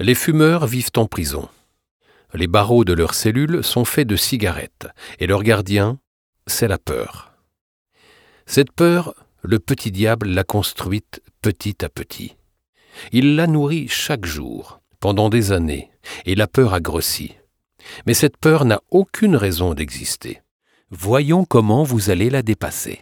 Les fumeurs vivent en prison. Les barreaux de leurs cellules sont faits de cigarettes, et leur gardien, c'est la peur. Cette peur, le petit diable l'a construite petit à petit. Il l'a nourrie chaque jour, pendant des années, et la peur a grossi. Mais cette peur n'a aucune raison d'exister. Voyons comment vous allez la dépasser.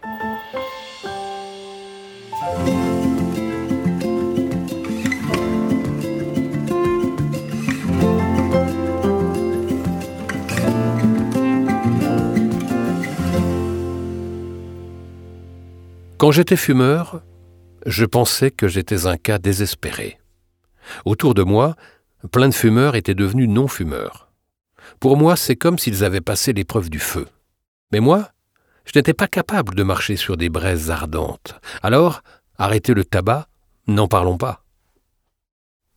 Quand j'étais fumeur, je pensais que j'étais un cas désespéré. Autour de moi, plein de fumeurs étaient devenus non-fumeurs. Pour moi, c'est comme s'ils avaient passé l'épreuve du feu. Mais moi, je n'étais pas capable de marcher sur des braises ardentes. Alors, arrêter le tabac, n'en parlons pas.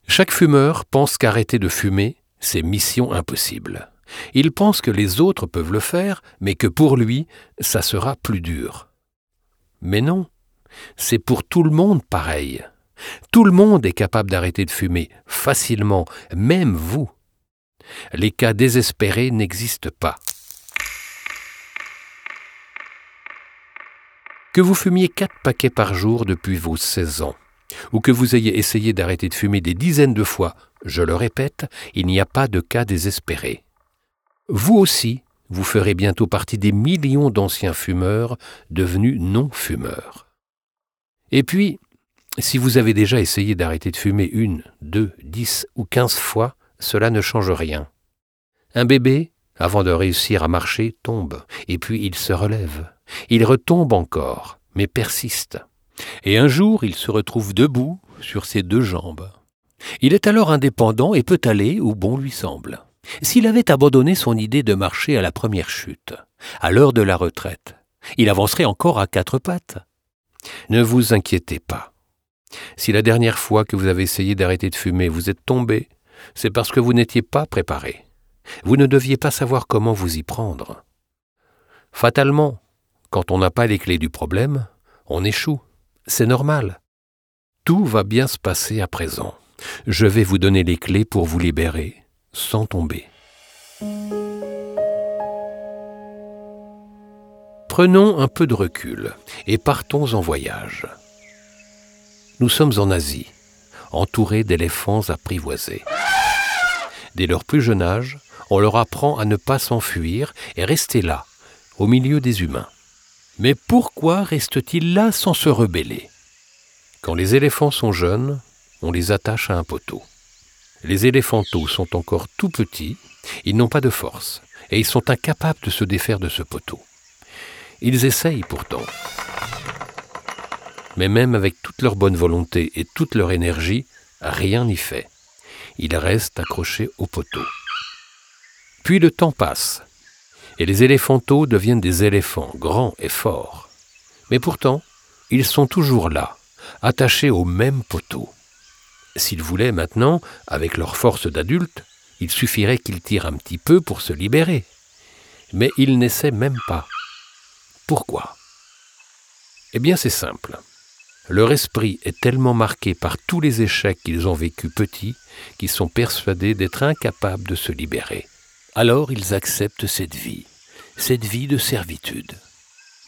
Chaque fumeur pense qu'arrêter de fumer, c'est mission impossible. Il pense que les autres peuvent le faire, mais que pour lui, ça sera plus dur. Mais non, c'est pour tout le monde pareil. Tout le monde est capable d'arrêter de fumer, facilement, même vous. Les cas désespérés n'existent pas. Que vous fumiez quatre paquets par jour depuis vos 16 ans, ou que vous ayez essayé d'arrêter de fumer des dizaines de fois, je le répète, il n'y a pas de cas désespérés. Vous aussi, vous ferez bientôt partie des millions d'anciens fumeurs devenus non-fumeurs. Et puis, si vous avez déjà essayé d'arrêter de fumer une, deux, dix ou quinze fois, cela ne change rien. Un bébé, avant de réussir à marcher, tombe, et puis il se relève. Il retombe encore, mais persiste. Et un jour, il se retrouve debout sur ses deux jambes. Il est alors indépendant et peut aller où bon lui semble. S'il avait abandonné son idée de marcher à la première chute, à l'heure de la retraite, il avancerait encore à quatre pattes. Ne vous inquiétez pas. Si la dernière fois que vous avez essayé d'arrêter de fumer vous êtes tombé, c'est parce que vous n'étiez pas préparé. Vous ne deviez pas savoir comment vous y prendre. Fatalement, quand on n'a pas les clés du problème, on échoue. C'est normal. Tout va bien se passer à présent. Je vais vous donner les clés pour vous libérer sans tomber. Prenons un peu de recul et partons en voyage. Nous sommes en Asie, entourés d'éléphants apprivoisés. Dès leur plus jeune âge, on leur apprend à ne pas s'enfuir et rester là, au milieu des humains. Mais pourquoi restent-ils là sans se rebeller? Quand les éléphants sont jeunes, on les attache à un poteau. Les éléphantaux sont encore tout petits, ils n'ont pas de force, et ils sont incapables de se défaire de ce poteau. Ils essayent pourtant. Mais même avec toute leur bonne volonté et toute leur énergie, rien n'y fait. Ils restent accrochés au poteau. Puis le temps passe, et les éléphantaux deviennent des éléphants grands et forts. Mais pourtant, ils sont toujours là, attachés au même poteau. S'ils voulaient maintenant, avec leur force d'adultes, il suffirait qu'ils tirent un petit peu pour se libérer. Mais ils n'essaient même pas. Pourquoi? Eh bien c'est simple. Leur esprit est tellement marqué par tous les échecs qu'ils ont vécus petits qu'ils sont persuadés d'être incapables de se libérer. Alors ils acceptent cette vie, cette vie de servitude.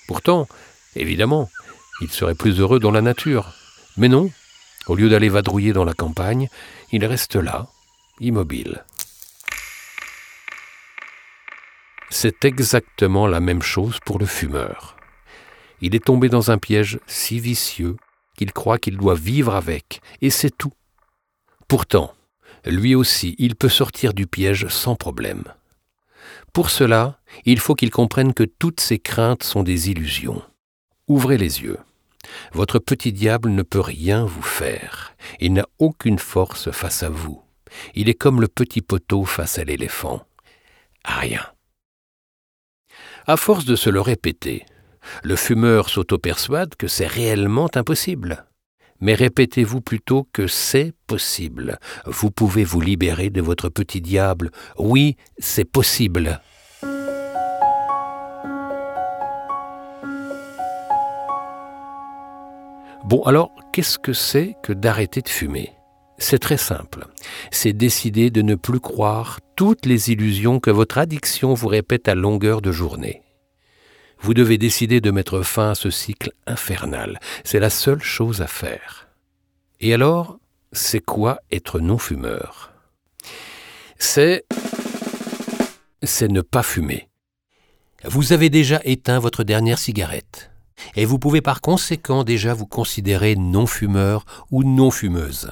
Pourtant, évidemment, ils seraient plus heureux dans la nature. Mais non, au lieu d'aller vadrouiller dans la campagne, il reste là, immobile. C'est exactement la même chose pour le fumeur. Il est tombé dans un piège si vicieux qu'il croit qu'il doit vivre avec, et c'est tout. Pourtant, lui aussi, il peut sortir du piège sans problème. Pour cela, il faut qu'il comprenne que toutes ses craintes sont des illusions. Ouvrez les yeux. Votre petit diable ne peut rien vous faire. Il n'a aucune force face à vous. Il est comme le petit poteau face à l'éléphant. Rien. À force de se le répéter, le fumeur s'auto-persuade que c'est réellement impossible. Mais répétez-vous plutôt que c'est possible. Vous pouvez vous libérer de votre petit diable. Oui, c'est possible. Bon, alors, qu'est-ce que c'est que d'arrêter de fumer? C'est très simple. C'est décider de ne plus croire toutes les illusions que votre addiction vous répète à longueur de journée. Vous devez décider de mettre fin à ce cycle infernal. C'est la seule chose à faire. Et alors, c'est quoi être non-fumeur? C'est... c'est ne pas fumer. Vous avez déjà éteint votre dernière cigarette, et vous pouvez par conséquent déjà vous considérer non-fumeur ou non-fumeuse.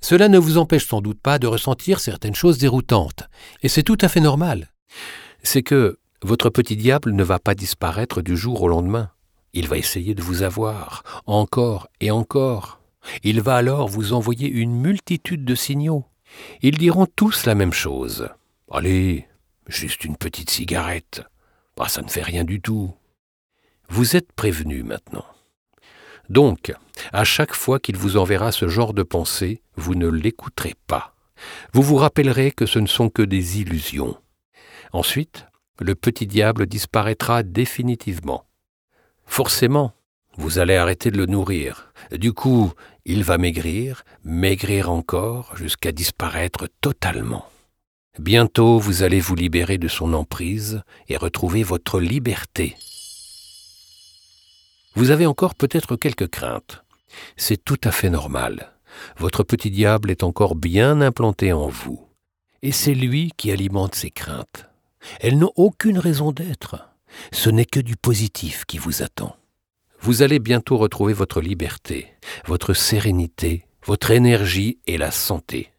Cela ne vous empêche sans doute pas de ressentir certaines choses déroutantes, et c'est tout à fait normal. C'est que votre petit diable ne va pas disparaître du jour au lendemain. Il va essayer de vous avoir, encore et encore. Il va alors vous envoyer une multitude de signaux. Ils diront tous la même chose. Allez, juste une petite cigarette. Bah, ça ne fait rien du tout. Vous êtes prévenu maintenant. Donc, à chaque fois qu'il vous enverra ce genre de pensée, vous ne l'écouterez pas. Vous vous rappellerez que ce ne sont que des illusions. Ensuite, le petit diable disparaîtra définitivement. Forcément, vous allez arrêter de le nourrir. Du coup, il va maigrir, maigrir encore, jusqu'à disparaître totalement. Bientôt, vous allez vous libérer de son emprise et retrouver votre liberté. Vous avez encore peut-être quelques craintes. C'est tout à fait normal. Votre petit diable est encore bien implanté en vous. Et c'est lui qui alimente ces craintes. Elles n'ont aucune raison d'être. Ce n'est que du positif qui vous attend. Vous allez bientôt retrouver votre liberté, votre sérénité, votre énergie et la santé.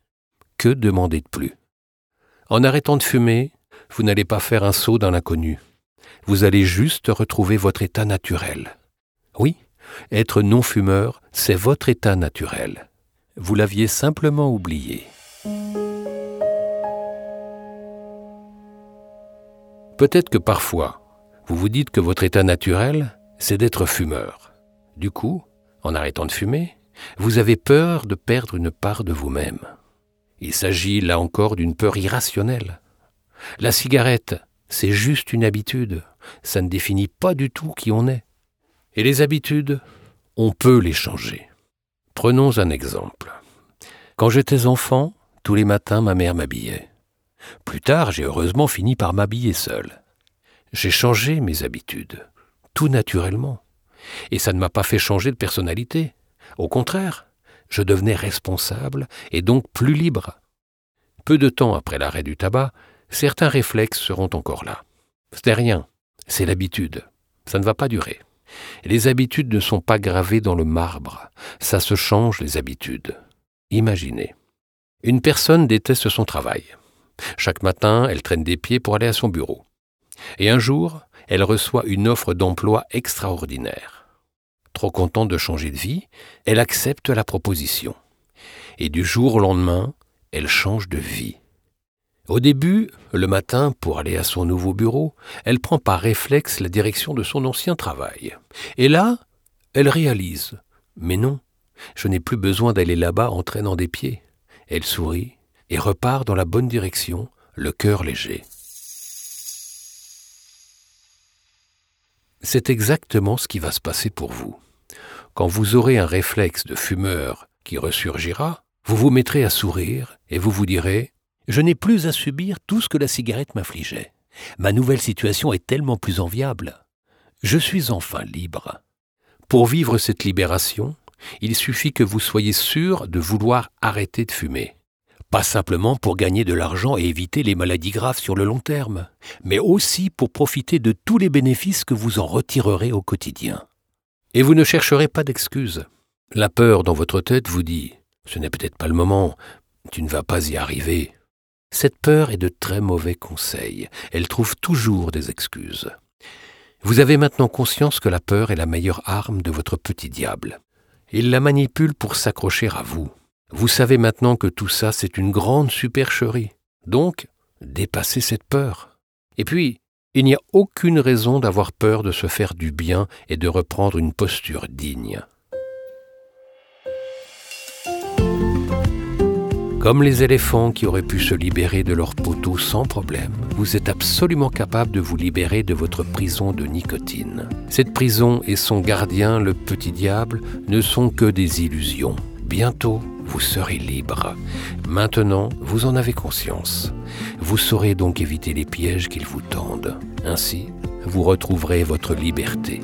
Que demander de plus? En arrêtant de fumer, vous n'allez pas faire un saut dans l'inconnu. Vous allez juste retrouver votre état naturel. Oui, être non-fumeur, c'est votre état naturel. Vous l'aviez simplement oublié. Peut-être que parfois, vous vous dites que votre état naturel, c'est d'être fumeur. Du coup, en arrêtant de fumer, vous avez peur de perdre une part de vous-même. Il s'agit là encore d'une peur irrationnelle. La cigarette, c'est juste une habitude, ça ne définit pas du tout qui on est. Et les habitudes, on peut les changer. Prenons un exemple. Quand j'étais enfant, tous les matins ma mère m'habillait. Plus tard, j'ai heureusement fini par m'habiller seul. J'ai changé mes habitudes, tout naturellement. Et ça ne m'a pas fait changer de personnalité. Au contraire, je devenais responsable et donc plus libre. Peu de temps après l'arrêt du tabac, certains réflexes seront encore là. Ce n'est rien, c'est l'habitude. Ça ne va pas durer. Les habitudes ne sont pas gravées dans le marbre, ça se change les habitudes. Imaginez. Une personne déteste son travail. Chaque matin, elle traîne des pieds pour aller à son bureau. Et un jour, elle reçoit une offre d'emploi extraordinaire. Trop contente de changer de vie, elle accepte la proposition. Et du jour au lendemain, elle change de vie. Au début, le matin, pour aller à son nouveau bureau, elle prend par réflexe la direction de son ancien travail. Et là, elle réalise. Mais non, je n'ai plus besoin d'aller là-bas en traînant des pieds. Elle sourit et repart dans la bonne direction, le cœur léger. C'est exactement ce qui va se passer pour vous. Quand vous aurez un réflexe de fumeur qui ressurgira, vous vous mettrez à sourire et vous vous direz je n'ai plus à subir tout ce que la cigarette m'affligeait. Ma nouvelle situation est tellement plus enviable. Je suis enfin libre. Pour vivre cette libération, il suffit que vous soyez sûr de vouloir arrêter de fumer. Pas simplement pour gagner de l'argent et éviter les maladies graves sur le long terme, mais aussi pour profiter de tous les bénéfices que vous en retirerez au quotidien. Et vous ne chercherez pas d'excuses. La peur dans votre tête vous dit ⁇ Ce n'est peut-être pas le moment, tu ne vas pas y arriver, cette peur est de très mauvais conseils. Elle trouve toujours des excuses. Vous avez maintenant conscience que la peur est la meilleure arme de votre petit diable. Il la manipule pour s'accrocher à vous. Vous savez maintenant que tout ça, c'est une grande supercherie. Donc, dépassez cette peur. Et puis, il n'y a aucune raison d'avoir peur de se faire du bien et de reprendre une posture digne. Comme les éléphants qui auraient pu se libérer de leur poteau sans problème, vous êtes absolument capable de vous libérer de votre prison de nicotine. Cette prison et son gardien, le petit diable, ne sont que des illusions. Bientôt, vous serez libre. Maintenant, vous en avez conscience. Vous saurez donc éviter les pièges qu'ils vous tendent. Ainsi, vous retrouverez votre liberté.